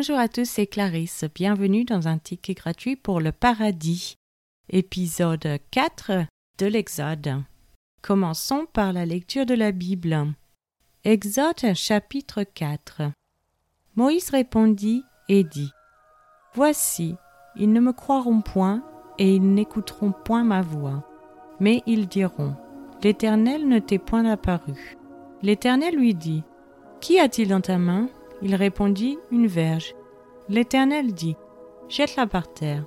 Bonjour à tous, c'est Clarisse. Bienvenue dans un ticket gratuit pour le paradis, épisode 4 de l'Exode. Commençons par la lecture de la Bible. Exode chapitre 4. Moïse répondit et dit Voici, ils ne me croiront point et ils n'écouteront point ma voix. Mais ils diront L'Éternel ne t'est point apparu. L'Éternel lui dit Qu'y a-t-il dans ta main? Il répondit Une verge. L'Éternel dit Jette-la par terre.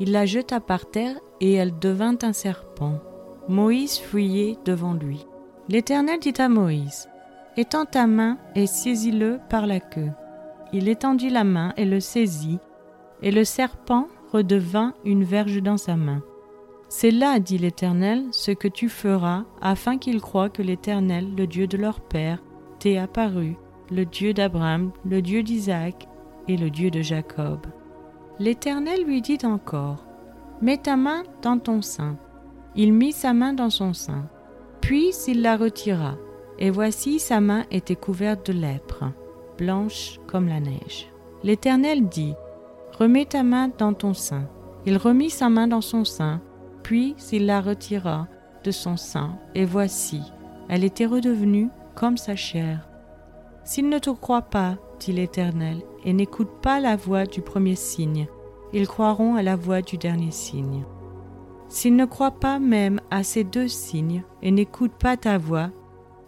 Il la jeta par terre et elle devint un serpent. Moïse fuyait devant lui. L'Éternel dit à Moïse Étends ta main et saisis-le par la queue. Il étendit la main et le saisit, et le serpent redevint une verge dans sa main. C'est là, dit l'Éternel, ce que tu feras, afin qu'ils croient que l'Éternel, le Dieu de leur Père, t'est apparu, le Dieu d'Abraham, le Dieu d'Isaac et le Dieu de Jacob. L'Éternel lui dit encore, Mets ta main dans ton sein. Il mit sa main dans son sein. Puis il la retira, et voici sa main était couverte de lèpre, blanche comme la neige. L'Éternel dit, Remets ta main dans ton sein. Il remit sa main dans son sein, puis il la retira de son sein, et voici, elle était redevenue comme sa chair. S'ils ne te croient pas, dit l'Éternel, et n'écoutent pas la voix du premier signe, ils croiront à la voix du dernier signe. S'ils ne croient pas même à ces deux signes et n'écoutent pas ta voix,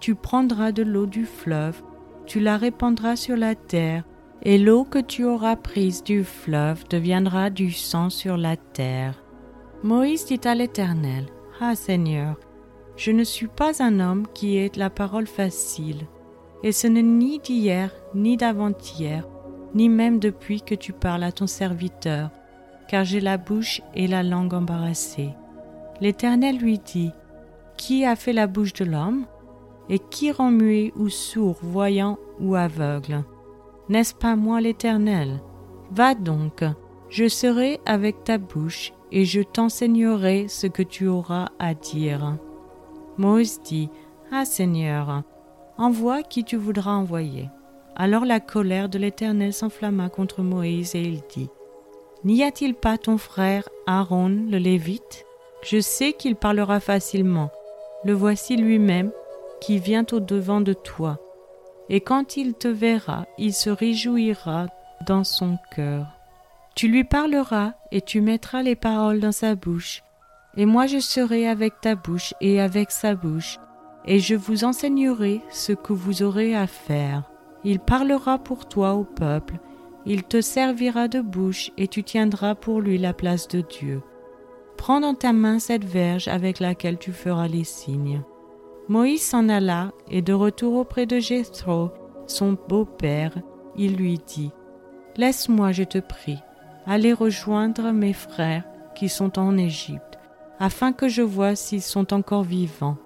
tu prendras de l'eau du fleuve, tu la répandras sur la terre, et l'eau que tu auras prise du fleuve deviendra du sang sur la terre. Moïse dit à l'Éternel, Ah Seigneur, je ne suis pas un homme qui ait la parole facile, et ce n'est ni d'hier, ni d'avant-hier, ni même depuis que tu parles à ton serviteur, car j'ai la bouche et la langue embarrassées. L'Éternel lui dit, Qui a fait la bouche de l'homme? Et qui rend muet ou sourd, voyant ou aveugle? N'est-ce pas moi l'Éternel? Va donc, je serai avec ta bouche, et je t'enseignerai ce que tu auras à dire. Moïse dit, Ah Seigneur, envoie qui tu voudras envoyer. Alors la colère de l'Éternel s'enflamma contre Moïse et il dit, N'y a-t-il pas ton frère Aaron le Lévite? Je sais qu'il parlera facilement. Le voici lui-même qui vient au-devant de toi. Et quand il te verra, il se réjouira dans son cœur. Tu lui parleras et tu mettras les paroles dans sa bouche. Et moi je serai avec ta bouche et avec sa bouche, et je vous enseignerai ce que vous aurez à faire. Il parlera pour toi au peuple, il te servira de bouche, et tu tiendras pour lui la place de Dieu. Prends dans ta main cette verge avec laquelle tu feras les signes. Moïse s'en alla, et de retour auprès de Jéthro, son beau-père, il lui dit Laisse-moi, je te prie, aller rejoindre mes frères qui sont en Égypte, afin que je vois s'ils sont encore vivants.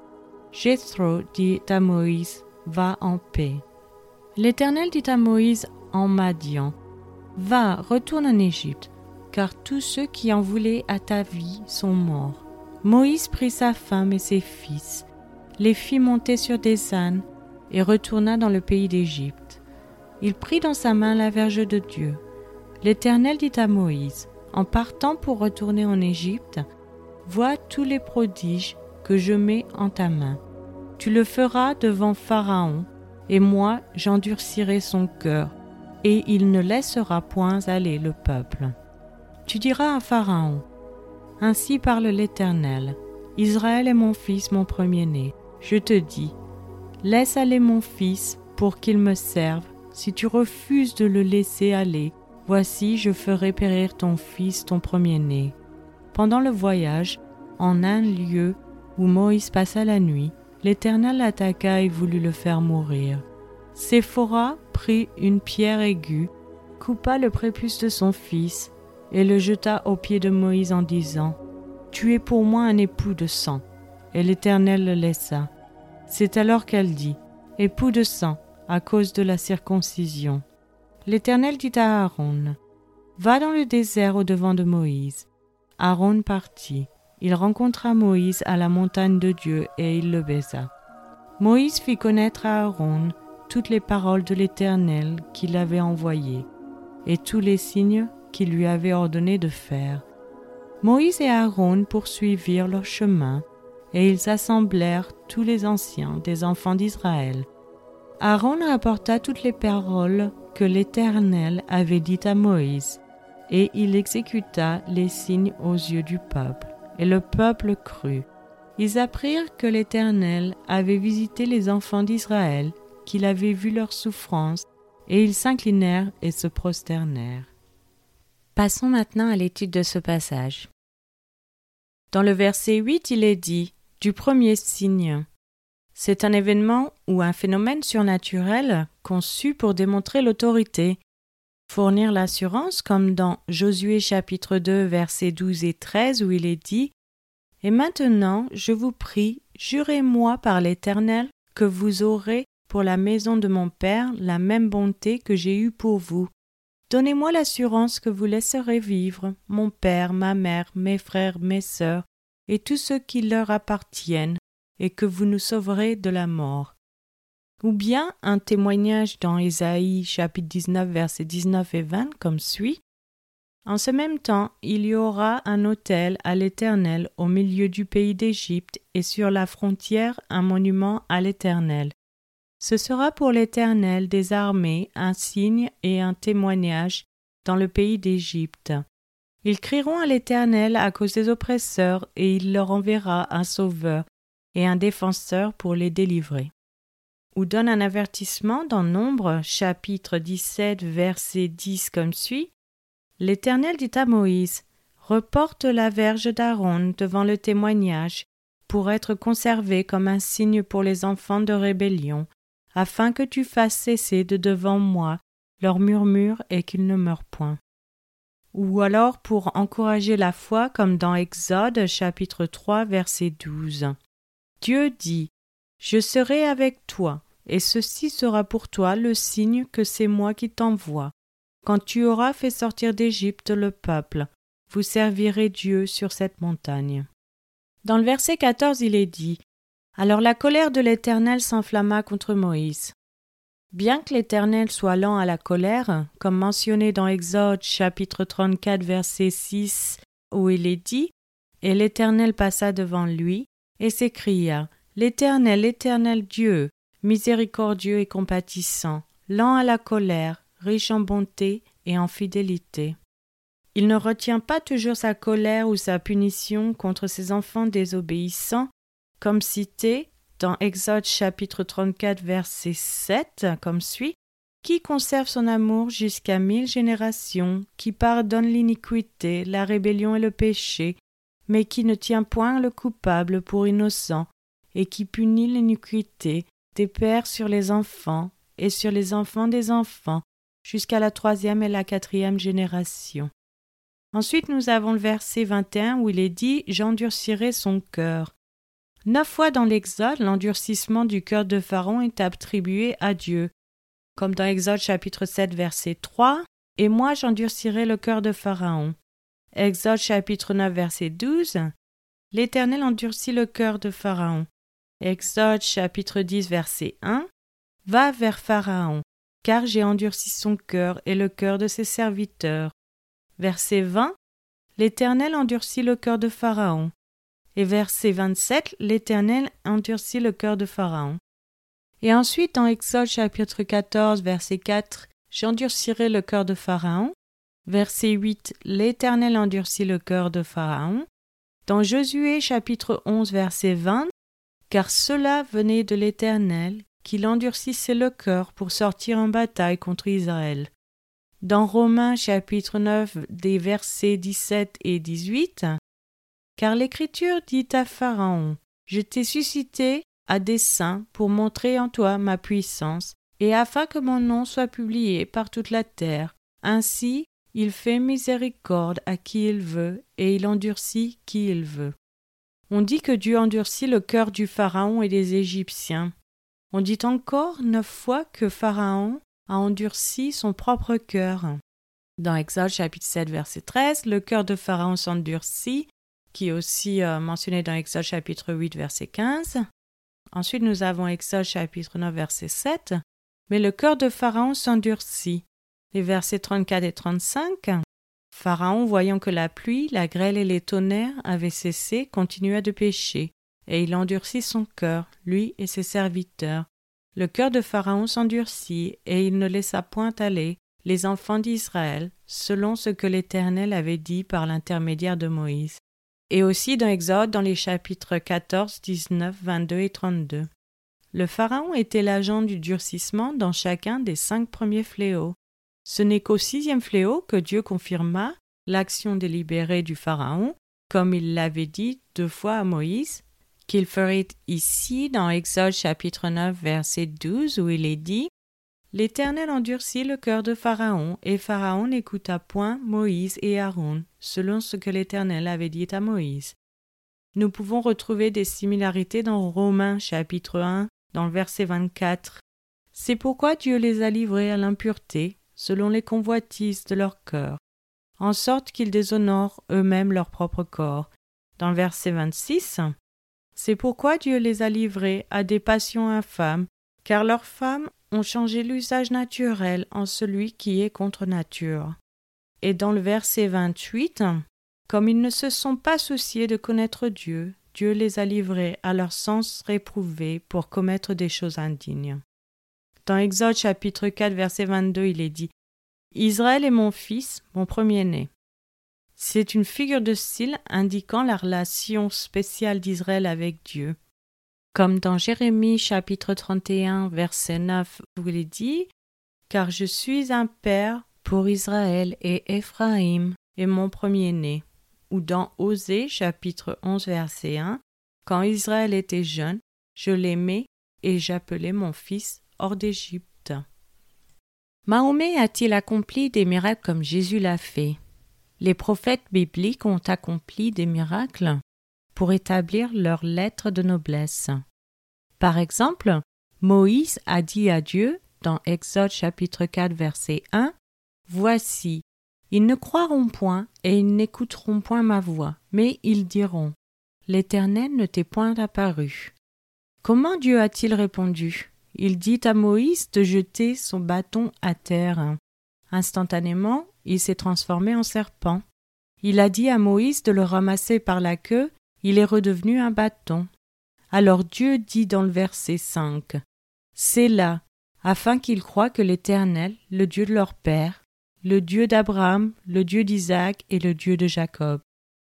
Jéthro dit à Moïse, Va en paix. L'Éternel dit à Moïse en Madian, Va, retourne en Égypte, car tous ceux qui en voulaient à ta vie sont morts. Moïse prit sa femme et ses fils, les fit monter sur des ânes, et retourna dans le pays d'Égypte. Il prit dans sa main la verge de Dieu. L'Éternel dit à Moïse, En partant pour retourner en Égypte, vois tous les prodiges que je mets en ta main. Tu le feras devant Pharaon, et moi j'endurcirai son cœur, et il ne laissera point aller le peuple. Tu diras à Pharaon, Ainsi parle l'Éternel, Israël est mon fils, mon premier-né. Je te dis, laisse aller mon fils pour qu'il me serve. Si tu refuses de le laisser aller, Voici, je ferai périr ton fils, ton premier-né. Pendant le voyage, en un lieu où Moïse passa la nuit, l'Éternel l'attaqua et voulut le faire mourir. Séphora prit une pierre aiguë, coupa le prépuce de son fils, et le jeta aux pieds de Moïse en disant Tu es pour moi un époux de sang. Et l'Éternel le laissa. C'est alors qu'elle dit Époux de sang, à cause de la circoncision. L'Éternel dit à Aaron, Va dans le désert au devant de Moïse. Aaron partit. Il rencontra Moïse à la montagne de Dieu et il le baisa. Moïse fit connaître à Aaron toutes les paroles de l'Éternel qu'il avait envoyées. et tous les signes qu'il lui avait ordonné de faire. Moïse et Aaron poursuivirent leur chemin, et ils assemblèrent tous les anciens des enfants d'Israël. Aaron rapporta toutes les paroles que l'Éternel avait dites à Moïse, et il exécuta les signes aux yeux du peuple. Et le peuple crut. Ils apprirent que l'Éternel avait visité les enfants d'Israël, qu'il avait vu leurs souffrances, et ils s'inclinèrent et se prosternèrent. Passons maintenant à l'étude de ce passage. Dans le verset 8, il est dit du premier signe. C'est un événement ou un phénomène surnaturel conçu pour démontrer l'autorité, fournir l'assurance, comme dans Josué chapitre 2 versets 12 et 13 où il est dit Et maintenant, je vous prie, jurez-moi par l'Éternel que vous aurez pour la maison de mon Père la même bonté que j'ai eue pour vous. Donnez-moi l'assurance que vous laisserez vivre mon Père, ma mère, mes frères, mes sœurs, et tous ceux qui leur appartiennent, et que vous nous sauverez de la mort. Ou bien un témoignage dans Ésaïe chapitre 19 versets 19 et 20 comme suit. En ce même temps, il y aura un autel à l'Éternel au milieu du pays d'Égypte et sur la frontière un monument à l'Éternel. Ce sera pour l'Éternel des armées un signe et un témoignage dans le pays d'Égypte. Ils crieront à l'Éternel à cause des oppresseurs, et il leur enverra un sauveur et un défenseur pour les délivrer. Donne un avertissement dans Nombre, chapitre 17, verset 10 comme suit. L'Éternel dit à Moïse Reporte la verge d'Aaron devant le témoignage, pour être conservé comme un signe pour les enfants de rébellion, afin que tu fasses cesser de devant moi leurs murmures et qu'ils ne meurent point ou alors pour encourager la foi comme dans Exode chapitre 3 verset 12. Dieu dit Je serai avec toi, et ceci sera pour toi le signe que c'est moi qui t'envoie. Quand tu auras fait sortir d'Égypte le peuple, vous servirez Dieu sur cette montagne. Dans le verset 14, il est dit Alors la colère de l'Éternel s'enflamma contre Moïse. Bien que l'Éternel soit lent à la colère, comme mentionné dans Exode chapitre 34 verset 6 où il est dit Et l'Éternel passa devant lui et s'écria L'Éternel, l'Éternel Dieu, miséricordieux et compatissant, lent à la colère, riche en bonté et en fidélité. Il ne retient pas toujours sa colère ou sa punition contre ses enfants désobéissants, comme cité dans Exode chapitre 34 verset 7 comme suit qui conserve son amour jusqu'à mille générations, qui pardonne l'iniquité, la rébellion et le péché, mais qui ne tient point le coupable pour innocent, et qui punit l'iniquité des pères sur les enfants et sur les enfants des enfants, jusqu'à la troisième et la quatrième génération. Ensuite nous avons le verset 21 où il est dit J'endurcirai son cœur. Neuf fois dans l'Exode, l'endurcissement du cœur de Pharaon est attribué à Dieu, comme dans Exode chapitre 7 verset 3, Et moi j'endurcirai le cœur de Pharaon. Exode chapitre 9 verset 12, L'Éternel endurcit le cœur de Pharaon. Exode chapitre 10 verset 1, Va vers Pharaon, car j'ai endurci son cœur et le cœur de ses serviteurs. Verset 20, L'Éternel endurcit le cœur de Pharaon. Et verset 27, l'Éternel endurcit le cœur de Pharaon. Et ensuite, en Exode chapitre 14, verset 4, J'endurcirai le cœur de Pharaon. Verset 8, L'Éternel endurcit le cœur de Pharaon. Dans Josué chapitre 11, verset 20, Car cela venait de l'Éternel, qu'il endurcissait le cœur pour sortir en bataille contre Israël. Dans Romains chapitre 9 des versets 17 et 18, car l'Écriture dit à Pharaon Je t'ai suscité à dessein pour montrer en toi ma puissance, et afin que mon nom soit publié par toute la terre. Ainsi, il fait miséricorde à qui il veut, et il endurcit qui il veut. On dit que Dieu endurcit le cœur du Pharaon et des Égyptiens. On dit encore neuf fois que Pharaon a endurci son propre cœur. Dans Exode chapitre 7 verset 13, le cœur de Pharaon s'endurcit qui est aussi euh, mentionné dans Exode chapitre 8 verset 15. Ensuite nous avons Exode chapitre 9 verset 7. Mais le cœur de Pharaon s'endurcit. Les versets 34 et 35. Pharaon, voyant que la pluie, la grêle et les tonnerres avaient cessé, continua de pécher, et il endurcit son cœur, lui et ses serviteurs. Le cœur de Pharaon s'endurcit, et il ne laissa point aller les enfants d'Israël, selon ce que l'Éternel avait dit par l'intermédiaire de Moïse. Et aussi dans Exode dans les chapitres 14, 19, 22 et 32. Le Pharaon était l'agent du durcissement dans chacun des cinq premiers fléaux. Ce n'est qu'au sixième fléau que Dieu confirma l'action délibérée du Pharaon, comme il l'avait dit deux fois à Moïse, qu'il ferait ici dans Exode chapitre 9 verset 12 où il est dit L'Éternel endurcit le cœur de Pharaon, et Pharaon n'écouta point Moïse et Aaron, selon ce que l'Éternel avait dit à Moïse. Nous pouvons retrouver des similarités dans Romains chapitre 1, dans le verset 24. C'est pourquoi Dieu les a livrés à l'impureté, selon les convoitises de leur cœur, en sorte qu'ils déshonorent eux-mêmes leur propre corps. Dans le verset 26, c'est pourquoi Dieu les a livrés à des passions infâmes, car leurs femmes ont changé l'usage naturel en celui qui est contre nature. Et dans le verset 28, comme ils ne se sont pas souciés de connaître Dieu, Dieu les a livrés à leur sens réprouvé pour commettre des choses indignes. Dans Exode chapitre 4 verset 22, il est dit Israël est mon fils, mon premier-né. C'est une figure de style indiquant la relation spéciale d'Israël avec Dieu. Comme dans Jérémie chapitre 31 verset 9 où il est dit Car je suis un père pour Israël et Éphraïm est mon premier-né. Ou dans Osée chapitre 11 verset 1 Quand Israël était jeune, je l'aimais et j'appelais mon fils hors d'Égypte. Mahomet a-t-il accompli des miracles comme Jésus l'a fait? Les prophètes bibliques ont accompli des miracles pour établir leur lettre de noblesse. Par exemple, Moïse a dit à Dieu dans Exode chapitre 4 verset 1 Voici, ils ne croiront point et ils n'écouteront point ma voix, mais ils diront L'Éternel ne t'est point apparu. Comment Dieu a-t-il répondu? Il dit à Moïse de jeter son bâton à terre. Instantanément, il s'est transformé en serpent. Il a dit à Moïse de le ramasser par la queue, il est redevenu un bâton. Alors Dieu dit dans le verset 5 C'est là, afin qu'ils croient que l'Éternel, le Dieu de leur père, le Dieu d'Abraham, le Dieu d'Isaac et le Dieu de Jacob.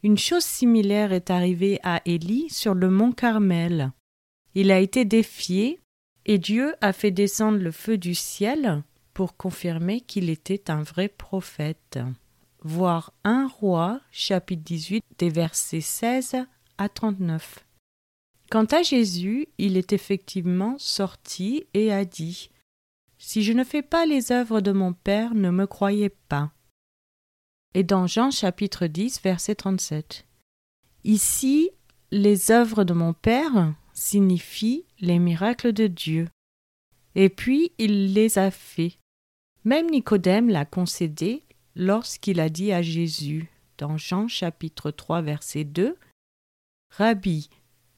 Une chose similaire est arrivée à Élie sur le mont Carmel. Il a été défié et Dieu a fait descendre le feu du ciel pour confirmer qu'il était un vrai prophète. Voir un roi, chapitre 18, des versets 16 à 39. Quant à Jésus, il est effectivement sorti et a dit Si je ne fais pas les œuvres de mon Père, ne me croyez pas. Et dans Jean chapitre 10, verset 37. Ici, les œuvres de mon Père, signifie les miracles de Dieu. Et puis il les a faits. Même Nicodème l'a concédé lorsqu'il a dit à Jésus, dans Jean chapitre 3 verset 2, Rabbi,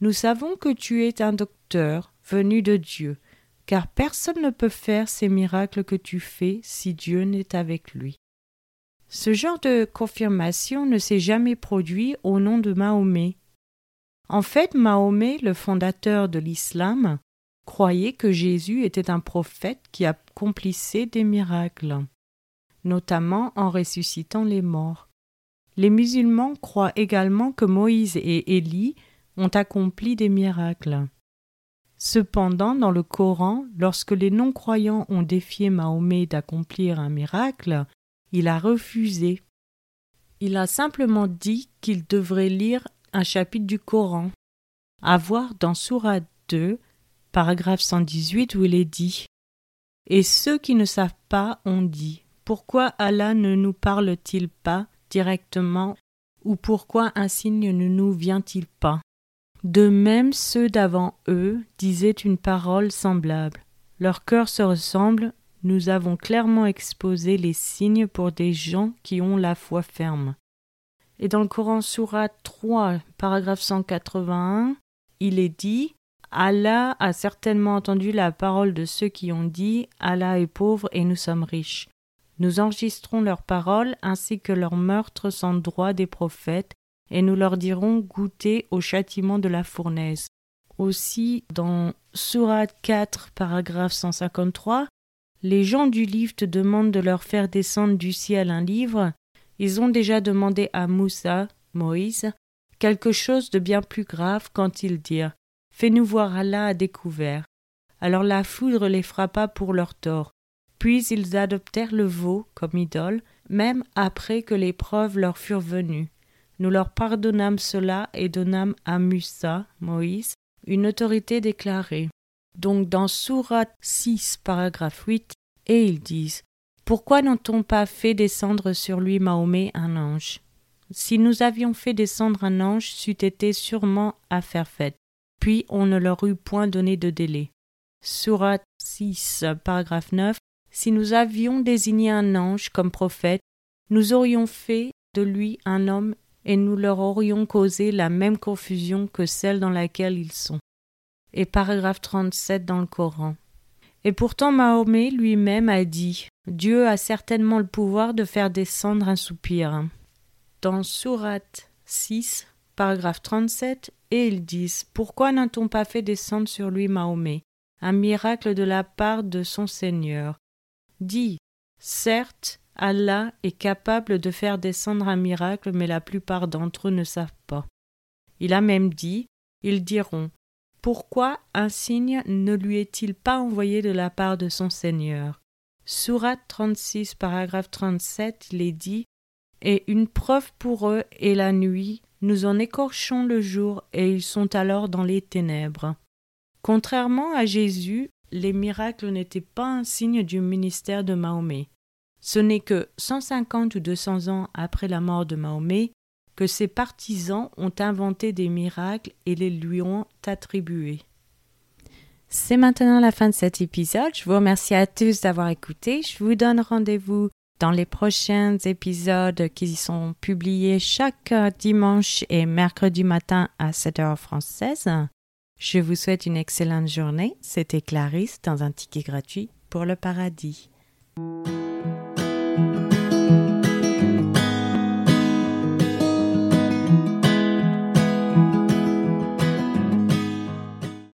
nous savons que tu es un docteur venu de Dieu, car personne ne peut faire ces miracles que tu fais si Dieu n'est avec lui. Ce genre de confirmation ne s'est jamais produit au nom de Mahomet, en fait, Mahomet, le fondateur de l'islam, croyait que Jésus était un prophète qui accomplissait des miracles, notamment en ressuscitant les morts. Les musulmans croient également que Moïse et Élie ont accompli des miracles. Cependant, dans le Coran, lorsque les non-croyants ont défié Mahomet d'accomplir un miracle, il a refusé. Il a simplement dit qu'il devrait lire un chapitre du Coran, à voir dans Sourate 2, paragraphe 118, où il est dit Et ceux qui ne savent pas ont dit Pourquoi Allah ne nous parle-t-il pas directement ou pourquoi un signe ne nous vient-il pas? De même, ceux d'avant eux disaient une parole semblable. Leurs cœurs se ressemblent, nous avons clairement exposé les signes pour des gens qui ont la foi ferme. Et dans le Coran Surah 3, paragraphe 181, il est dit Allah a certainement entendu la parole de ceux qui ont dit Allah est pauvre et nous sommes riches. Nous enregistrons leurs paroles ainsi que leurs meurtres sans droit des prophètes, et nous leur dirons goûter au châtiment de la fournaise. Aussi, dans Surat 4, paragraphe 153, les gens du livre te demandent de leur faire descendre du ciel un livre. Ils ont déjà demandé à Moussa, Moïse, quelque chose de bien plus grave quand ils dirent Fais-nous voir Allah à découvert. Alors la foudre les frappa pour leur tort. Puis ils adoptèrent le veau comme idole, même après que les preuves leur furent venues. Nous leur pardonnâmes cela et donnâmes à Musa, Moïse, une autorité déclarée. Donc dans Sourate 6, paragraphe 8, et ils disent Pourquoi n'ont-on pas fait descendre sur lui Mahomet un ange? Si nous avions fait descendre un ange, c'eût été sûrement affaire faite. Puis on ne leur eût point donné de délai. Sourate 6, paragraphe 9 Si nous avions désigné un ange comme prophète, nous aurions fait de lui un homme et nous leur aurions causé la même confusion que celle dans laquelle ils sont. Et paragraphe 37 dans le Coran. Et pourtant Mahomet lui-même a dit Dieu a certainement le pouvoir de faire descendre un soupir. Dans Sourate 6, paragraphe 37, et ils disent Pourquoi n'a-t-on pas fait descendre sur lui Mahomet un miracle de la part de son Seigneur? Dis Certes, Allah est capable de faire descendre un miracle, mais la plupart d'entre eux ne savent pas. Il a même dit Ils diront Pourquoi un signe ne lui est-il pas envoyé de la part de son Seigneur? Sourate 36, paragraphe 37, il est dit Et une preuve pour eux est la nuit, nous en écorchons le jour, et ils sont alors dans les ténèbres. Contrairement à Jésus, les miracles n'étaient pas un signe du ministère de Mahomet. Ce n'est que 150 ou 200 ans après la mort de Mahomet que ses partisans ont inventé des miracles et les lui ont attribués. C'est maintenant la fin de cet épisode. Je vous remercie à tous d'avoir écouté. Je vous donne rendez-vous dans les prochains épisodes qui sont publiés chaque dimanche et mercredi matin à 7 heures française. Je vous souhaite une excellente journée. C'était Clarisse dans un ticket gratuit pour le paradis.